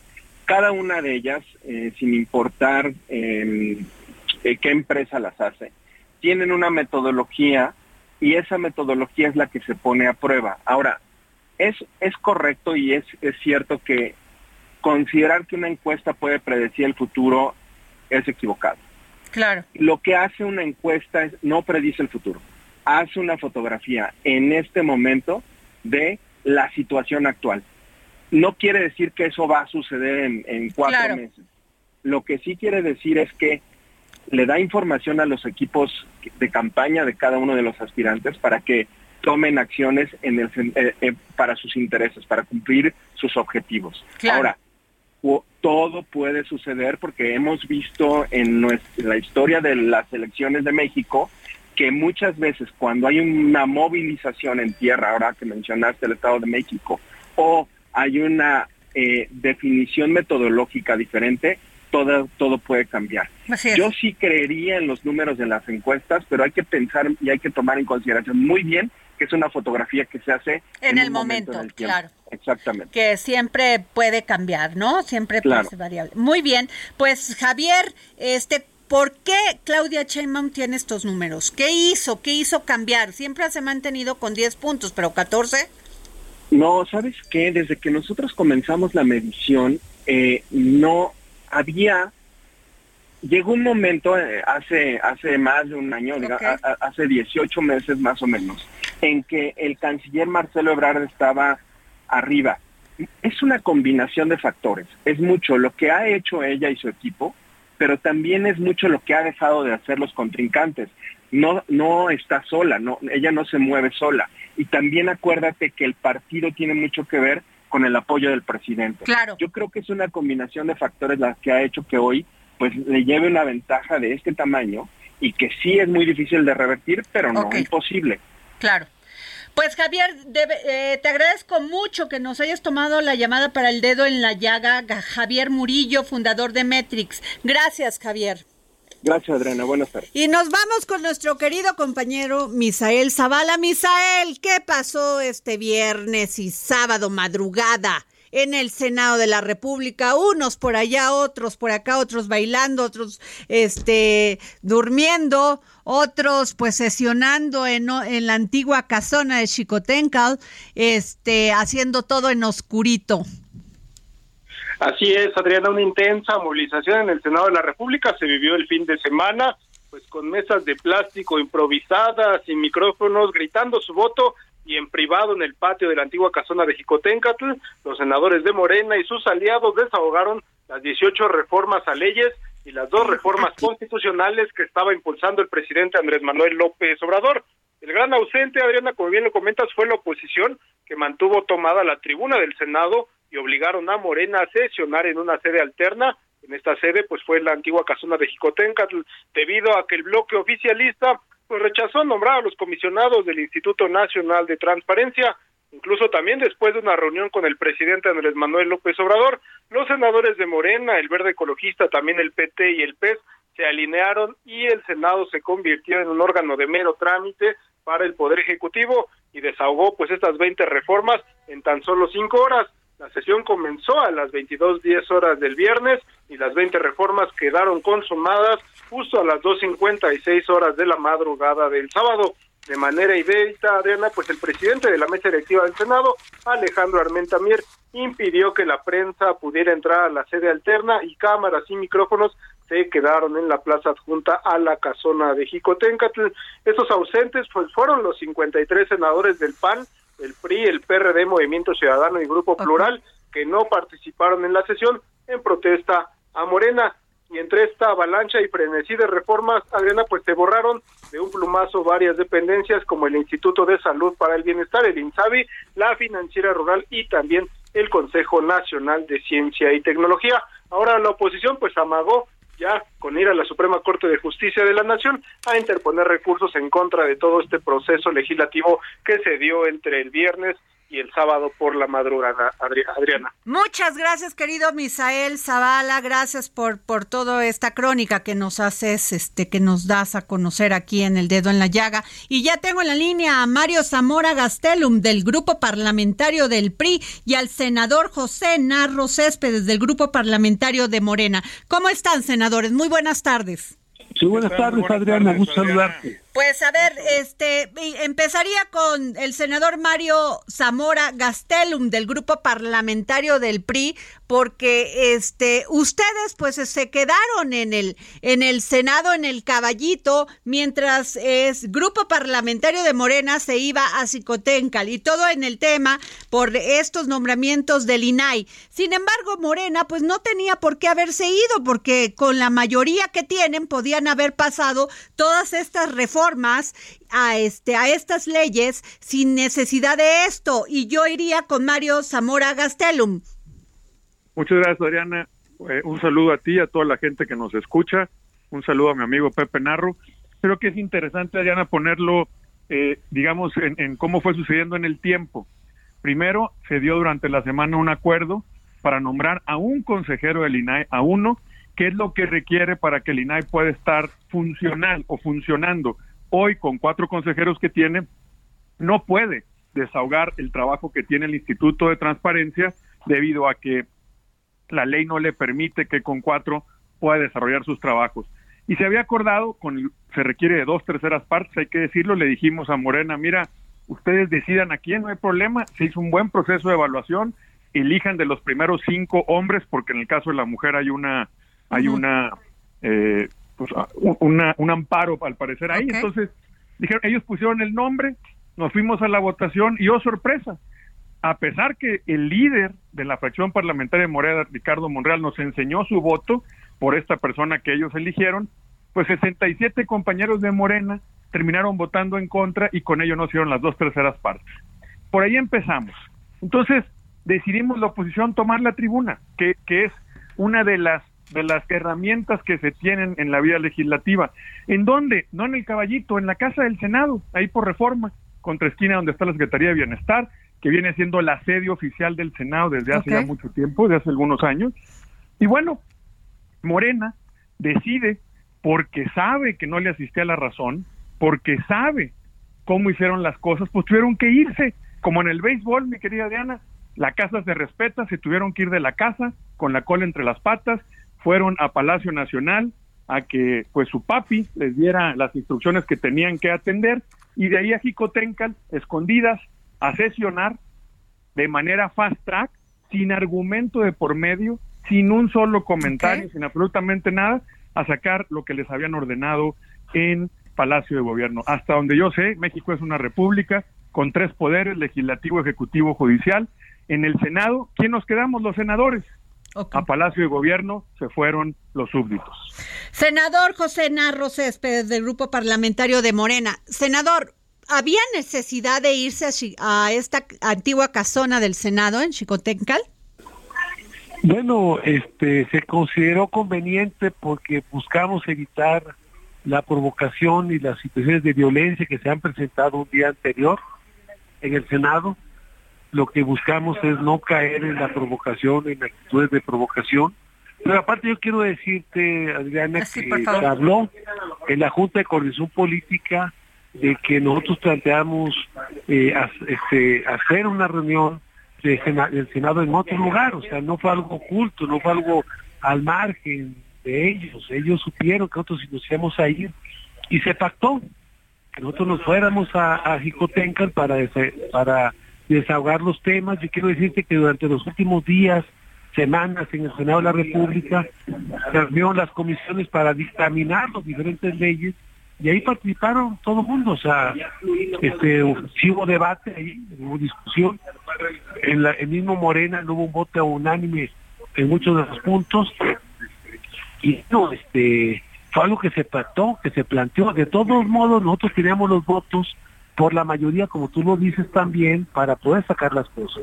cada una de ellas eh, sin importar em, eh, qué empresa las hace tienen una metodología y esa metodología es la que se pone a prueba ahora es, es correcto y es, es cierto que considerar que una encuesta puede predecir el futuro es equivocado. Claro. Lo que hace una encuesta es no predice el futuro. Hace una fotografía en este momento de la situación actual. No quiere decir que eso va a suceder en, cuatro meses. Lo que sí quiere decir es que le da información a los equipos de campaña de cada uno de los aspirantes para que tomen acciones en el, eh, eh, para sus intereses, para cumplir sus objetivos. Ahora, todo puede suceder porque hemos visto en nuestra, la historia de las elecciones de México que muchas veces cuando hay una movilización en tierra, ahora que mencionaste el Estado de México, o hay una eh, definición metodológica diferente, todo, todo puede cambiar. Yo sí creería en los números de las encuestas, pero hay que pensar y hay que tomar en consideración muy bien que es una fotografía que se hace en, el momento, claro. Exactamente. Que siempre puede cambiar, ¿no? Siempre puede ser variable. Muy bien, pues Javier, este ¿Por qué Claudia Sheinbaum tiene estos números? ¿Qué hizo? ¿Qué hizo cambiar? Siempre se ha mantenido con 10 puntos, pero 14. No, ¿sabes qué? Desde que nosotros comenzamos la medición, eh, no había llegó un momento eh, hace hace más de un año, hace 18 meses más o menos, en que el canciller Marcelo Ebrard estaba arriba. Es una combinación de factores. Es mucho lo que ha hecho ella y su equipo, pero también es mucho lo que ha dejado de hacer los contrincantes. No, no está sola, no, ella no se mueve sola. Y también acuérdate que el partido tiene mucho que ver con el apoyo del presidente. Claro. Yo creo que es una combinación de factores la que ha hecho que hoy pues le lleve una ventaja de este tamaño y que sí es muy difícil de revertir, pero no imposible. Claro. Pues Javier, eh, te agradezco mucho que nos hayas tomado la llamada para el dedo en la llaga. Javier Murillo, fundador de Metrix. Gracias, Javier. Gracias, Adriana. Buenas tardes. Y nos vamos con nuestro querido compañero Misael Zavala. Misael, ¿qué pasó este viernes y sábado madrugada? En el Senado de la República, unos por allá, otros por acá, otros bailando, otros este durmiendo, otros pues sesionando en, en la antigua casona de Chicotencal, este haciendo todo en oscurito. Así es, Adriana, una intensa movilización en el Senado de la República se vivió el fin de semana, pues con mesas de plástico improvisadas y micrófonos gritando su voto y en privado en el patio de la antigua casona de Jicotencatl, los senadores de Morena y sus aliados desahogaron las 18 reformas a leyes y las dos reformas constitucionales que estaba impulsando el presidente Andrés Manuel López Obrador. El gran ausente, Adriana, como bien lo comentas, fue la oposición que mantuvo tomada la tribuna del Senado y obligaron a Morena a sesionar en una sede alterna. En esta sede, pues fue la antigua casona de Jicotencatl, debido a que el bloque oficialista pues rechazó nombrar a los comisionados del Instituto Nacional de Transparencia. Incluso también después de una reunión con el presidente Andrés Manuel López Obrador, los senadores de Morena, el Verde Ecologista, también el PT y el PES se alinearon y el Senado se convirtió en un órgano de mero trámite para el Poder Ejecutivo y desahogó pues estas 20 reformas en tan solo cinco horas. La sesión comenzó a las 22.10 horas del viernes y las 20 reformas quedaron consumadas justo a las 2.56 horas de la madrugada del sábado. De manera inédita, Adriana, pues el presidente de la mesa directiva del Senado, Alejandro Armenta Mier, impidió que la prensa pudiera entrar a la sede alterna y cámaras y micrófonos se quedaron en la plaza adjunta a la casona de Jicotencatl. Estos ausentes pues fueron los 53 senadores del PAN, el PRI, el PRD, Movimiento Ciudadano y Grupo Plural, que no participaron en la sesión en protesta a Morena. Y entre esta avalancha y frenesí de reformas, Adriana, pues se borraron de un plumazo varias dependencias como el Instituto de Salud para el Bienestar, el INSABI, la Financiera Rural y también el Consejo Nacional de Ciencia y Tecnología. Ahora la oposición pues amagó ya con ir a la Suprema Corte de Justicia de la Nación a interponer recursos en contra de todo este proceso legislativo que se dio entre el viernes y el sábado por la madrugada, Adriana. Muchas gracias, querido Misael Zavala, gracias por por toda esta crónica que nos haces, este que nos das a conocer aquí en El Dedo en la Llaga. Y ya tengo en la línea a Mario Zamora Gastelum del Grupo Parlamentario del PRI y al senador José Narro Céspedes del Grupo Parlamentario de Morena. ¿Cómo están, senadores? Muy buenas tardes. Sí, buenas tardes, Adriana, gusto saludarte. Pues a ver, este empezaría con el senador Mario Zamora Gastelum del grupo parlamentario del PRI, porque este ustedes pues se quedaron en el en el Senado en el caballito mientras es grupo parlamentario de Morena se iba a Cicotencal y todo en el tema por estos nombramientos del INAI. Sin embargo, Morena pues no tenía por qué haberse ido porque con la mayoría que tienen podían haber pasado todas estas reformas a este a estas leyes sin necesidad de esto y yo iría con Mario Zamora Gastelum. Muchas gracias, Adriana. Eh, un saludo a ti, a toda la gente que nos escucha. Un saludo a mi amigo Pepe Narro. Creo que es interesante, Adriana, ponerlo, eh, digamos, en, en cómo fue sucediendo en el tiempo. Primero, se dio durante la semana un acuerdo para nombrar a un consejero del INAI, a uno, que es lo que requiere para que el INAI pueda estar funcional o funcionando hoy con cuatro consejeros que tiene, no puede desahogar el trabajo que tiene el Instituto de Transparencia debido a que la ley no le permite que con cuatro pueda desarrollar sus trabajos. Y se había acordado, con, se requiere de dos terceras partes, hay que decirlo, le dijimos a Morena, mira, ustedes decidan a quién, no hay problema, se hizo un buen proceso de evaluación, elijan de los primeros cinco hombres, porque en el caso de la mujer hay una, hay una eh, pues, un amparo al parecer ahí. Entonces, dijeron, ellos pusieron el nombre, nos fuimos a la votación y oh sorpresa, a pesar que el líder de la fracción parlamentaria de Morena, Ricardo Monreal, nos enseñó su voto por esta persona que ellos eligieron, pues 67 compañeros de Morena terminaron votando en contra y con ello no hicieron las dos terceras partes. Por ahí empezamos. Entonces, decidimos la oposición tomar la tribuna, que, que es una de las de las herramientas que se tienen en la vida legislativa. ¿En dónde? No en el caballito, en la Casa del Senado, ahí por reforma, contra esquina donde está la Secretaría de Bienestar, que viene siendo la sede oficial del Senado desde hace ya mucho tiempo, desde hace algunos años. Y bueno, Morena decide, porque sabe que no le asistía a la razón, porque sabe cómo hicieron las cosas, pues tuvieron que irse, como en el béisbol, mi querida Diana, la casa se respeta, se tuvieron que ir de la casa con la cola entre las patas, fueron a Palacio Nacional a que pues su papi les diera las instrucciones que tenían que atender y de ahí a Jicotencal, escondidas, a sesionar de manera fast track, sin argumento de por medio, sin un solo comentario, sin absolutamente nada, a sacar lo que les habían ordenado en Palacio de Gobierno. Hasta donde yo sé, México es una república con tres poderes, legislativo, ejecutivo, judicial. En el Senado, ¿quién nos quedamos? Los senadores. A Palacio de Gobierno se fueron los súbditos. Senador José Narro Céspedes del Grupo Parlamentario de Morena. Senador, ¿había necesidad de irse a, esta antigua casona del Senado en Chicotencal? Bueno, este se consideró conveniente porque buscamos evitar la provocación y las situaciones de violencia que se han presentado un día anterior en el Senado lo que buscamos es no caer en la provocación, en actitudes de provocación. Pero aparte yo quiero decirte, Adriana, que se habló en la Junta de Coordinación Política de que nosotros planteamos eh, este, hacer una reunión del Senado en otro lugar, o sea, no fue algo oculto, no fue algo al margen de ellos, ellos supieron que nosotros nos íbamos a ir y se pactó que nosotros nos fuéramos a, a para, para desahogar los temas. Yo quiero decirte que durante los últimos días, semanas en el Senado de la República, se reunieron las comisiones para dictaminar las diferentes leyes y ahí participaron todo el mundo, o sea, este, sí hubo debate ahí, hubo discusión, en la, el mismo Morena no hubo un voto unánime en muchos de los puntos. Y no, este, fue algo que se trató, que se planteó, de todos modos nosotros teníamos los votos por la mayoría, como tú lo dices también, para poder sacar las cosas.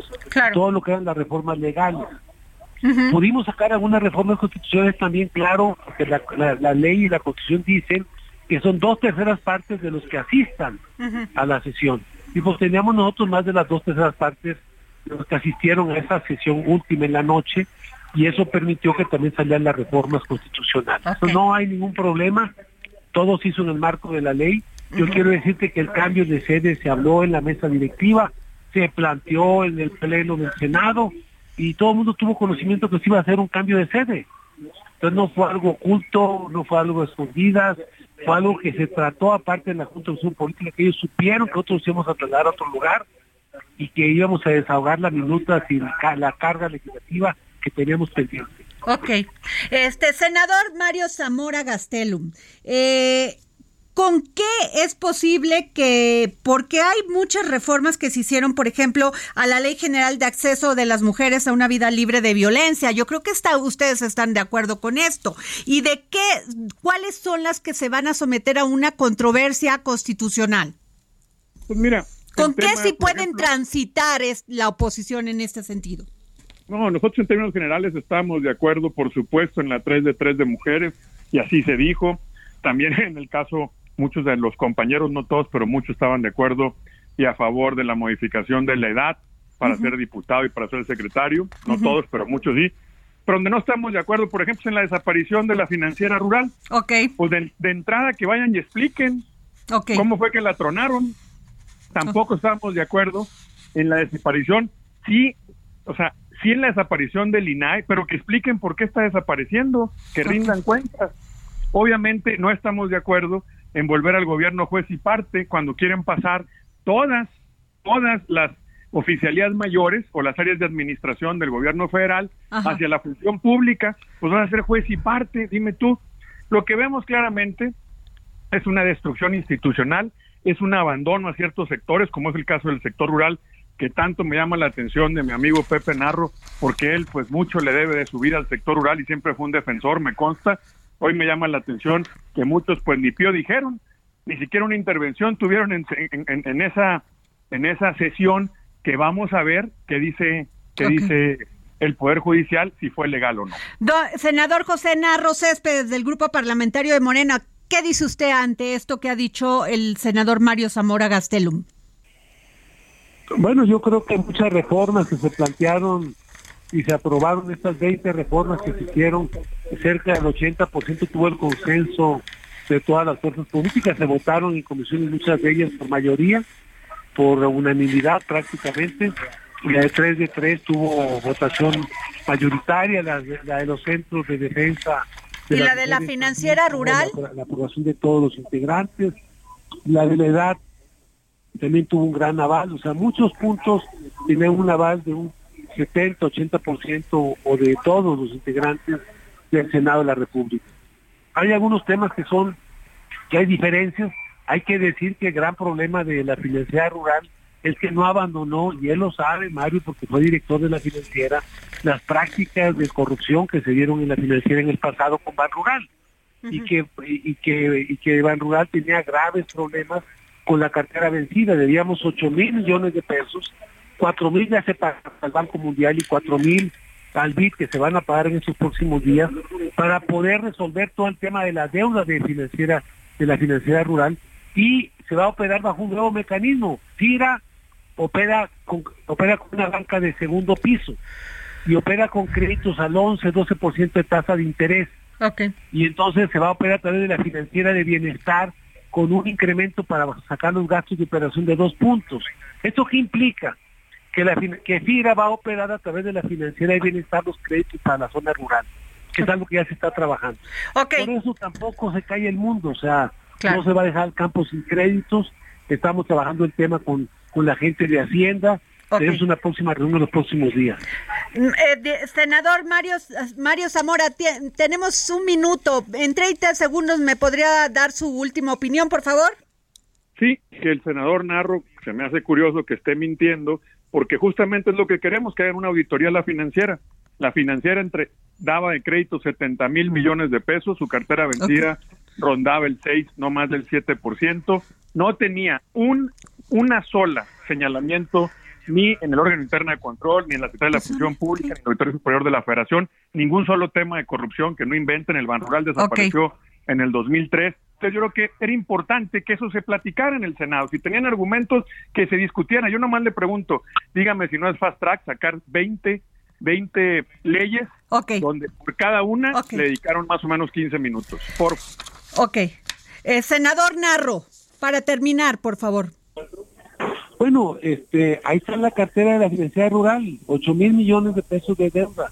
Todo lo que eran las reformas legales. Pudimos sacar algunas reformas constitucionales también, claro, porque la, ley y la constitución dicen que son dos terceras partes de los que asistan a la sesión. Y pues teníamos nosotros más de las dos terceras partes de los que asistieron a esa sesión última en la noche y eso permitió que también salieran las reformas constitucionales. no hay ningún problema, todo se hizo en el marco de la ley yo quiero decirte que el cambio de sede se habló en la mesa directiva, se planteó en el pleno del Senado y todo el mundo tuvo conocimiento que se iba a hacer un cambio de sede. Entonces no fue algo oculto, no fue algo escondidas, fue algo que se trató aparte en la Junta de Acción Política, que ellos supieron que nosotros íbamos a trasladar a otro lugar y que íbamos a desahogar la minuta sin la, carga legislativa que teníamos pendiente. Ok. Este, senador Mario Zamora Gastelum, eh, ¿Con qué es posible que, porque hay muchas reformas que se hicieron, por ejemplo, a la Ley General de Acceso de las Mujeres a una vida libre de violencia? Yo creo que está, ustedes están de acuerdo con esto. ¿Y de qué, cuáles son las que se van a someter a una controversia constitucional? Pues mira. ¿Con qué sí pueden transitar es, la oposición en este sentido? No, nosotros en términos generales estamos de acuerdo, por supuesto, en la 3 de 3 de mujeres, y así se dijo. También [laughs] en el caso muchos de los compañeros, no todos, pero muchos estaban de acuerdo y a favor de la modificación de la edad para ser diputado y para ser secretario, no todos, pero muchos sí. Pero donde no estamos de acuerdo, por ejemplo, es en la desaparición de la financiera rural. Ok. Pues de, entrada que vayan y expliquen cómo fue que la tronaron. Tampoco estamos de acuerdo en la desaparición. Sí, o sea, sí en la desaparición del INAI, pero que expliquen por qué está desapareciendo, que rindan cuentas. Obviamente no estamos de acuerdo en volver al gobierno juez y parte cuando quieren pasar todas, todas las oficialías mayores o las áreas de administración del gobierno federal hacia la función pública, pues van a ser juez y parte, dime tú. Lo que vemos claramente es una destrucción institucional, es un abandono a ciertos sectores, como es el caso del sector rural, que tanto me llama la atención de mi amigo Pepe Narro, porque él pues mucho le debe de su vida al sector rural y siempre fue un defensor, me consta, Hoy me llama la atención que muchos pues ni pío dijeron, ni siquiera una intervención tuvieron en, en, esa en esa sesión que vamos a ver qué dice qué dice el Poder Judicial si fue legal o no. senador José Narro Céspedes del Grupo Parlamentario de Morena, ¿qué dice usted ante esto que ha dicho el senador Mario Zamora Gastelum? Bueno, yo creo que muchas reformas que se plantearon y se aprobaron estas 20 reformas que se hicieron, cerca del 80% tuvo el consenso de todas las fuerzas políticas, se votaron en comisiones muchas de ellas por mayoría, por unanimidad prácticamente, y la de 3 de 3 tuvo votación mayoritaria, la, de los centros de defensa. ¿Y la de la financiera rural? La, aprobación de todos los integrantes, la de la edad también tuvo un gran aval, o sea, muchos puntos tienen un aval de un 70, 80% o de todos los integrantes del Senado de la República. Hay algunos temas que son, que hay diferencias. Hay que decir que el gran problema de la financiera rural es que no abandonó, y él lo sabe, Mario, porque fue director de la financiera, las prácticas de corrupción que se dieron en la financiera en el pasado con Ban Rural. y, que, y, que, y que Ban Rural tenía graves problemas con la cartera vencida. Debíamos 8 mil millones de pesos, 4 mil ya se pagaron al Banco Mundial y 4 mil al BID que se van a pagar en estos próximos días para poder resolver todo el tema de la deuda de financiera de la financiera rural y se va a operar bajo un nuevo mecanismo. FIRA opera con, opera con una banca de segundo piso y opera con créditos al 11, 12% de tasa de interés. Okay. Y entonces se va a operar a través de la financiera de bienestar con un incremento para sacar los gastos de operación de dos puntos. ¿Esto qué implica? Que, la, que FIRA va a operar a través de la financiera de bienestar los créditos para la zona rural, que es algo que ya se está trabajando. Okay. Por eso tampoco se cae el mundo, o sea, no se va a dejar el campo sin créditos. Estamos trabajando el tema con, con la gente de Hacienda. Tenemos una próxima reunión en los próximos días. Eh, senador Mario, Mario Zamora, tenemos un minuto. En 30 segundos, ¿me podría dar su última opinión, por favor? Sí, que el senador Narro se me hace curioso que esté mintiendo, porque justamente es lo que queremos, que haya una auditoría a la financiera. La financiera entre daba de crédito 70 mil millones de pesos, su cartera vencida rondaba el 6, no más del 7%, no tenía un una sola señalamiento ni en el órgano interno de control, ni en la Secretaría de la Función Pública, ni en el Auditorio Superior de la Federación, ningún solo tema de corrupción que no inventen. El Ban Rural desapareció en el 2003. Entonces yo creo que era importante que eso se platicara en el Senado. Si tenían argumentos, que se discutieran. Yo nomás le pregunto, dígame si no es fast track sacar 20, 20 leyes donde por cada una le dedicaron más o menos 15 minutos. Por... Ok. Eh, senador Narro, para terminar, por favor. Bueno, este, ahí está la cartera de la financiera rural, 8 mil millones de pesos de deuda.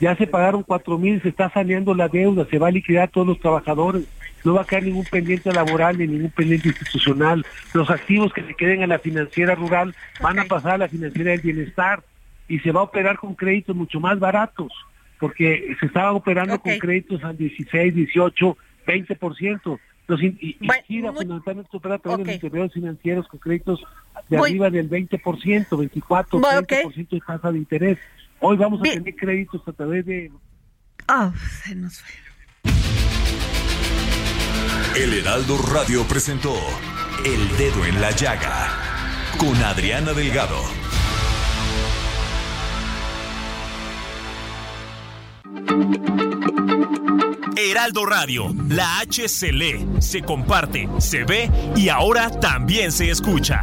Ya se pagaron 4 mil, se está saneando la deuda, se va a liquidar a todos los trabajadores. No va a caer ningún pendiente laboral ni ningún pendiente institucional. Los activos que se queden en la financiera rural van a pasar a la financiera del bienestar y se va a operar con créditos mucho más baratos, porque se estaba operando con créditos al 16, 18, 20%. Los y, gira fundamentalmente opera a través de los intermediarios financieros con créditos de arriba del 20%, 24, 30% de tasa de interés. Hoy vamos a tener créditos a través de... Ah, se nos fue. El Heraldo Radio presentó El Dedo en la Llaga con Adriana Delgado. Heraldo Radio, la H se lee, se comparte, se ve y ahora también se escucha.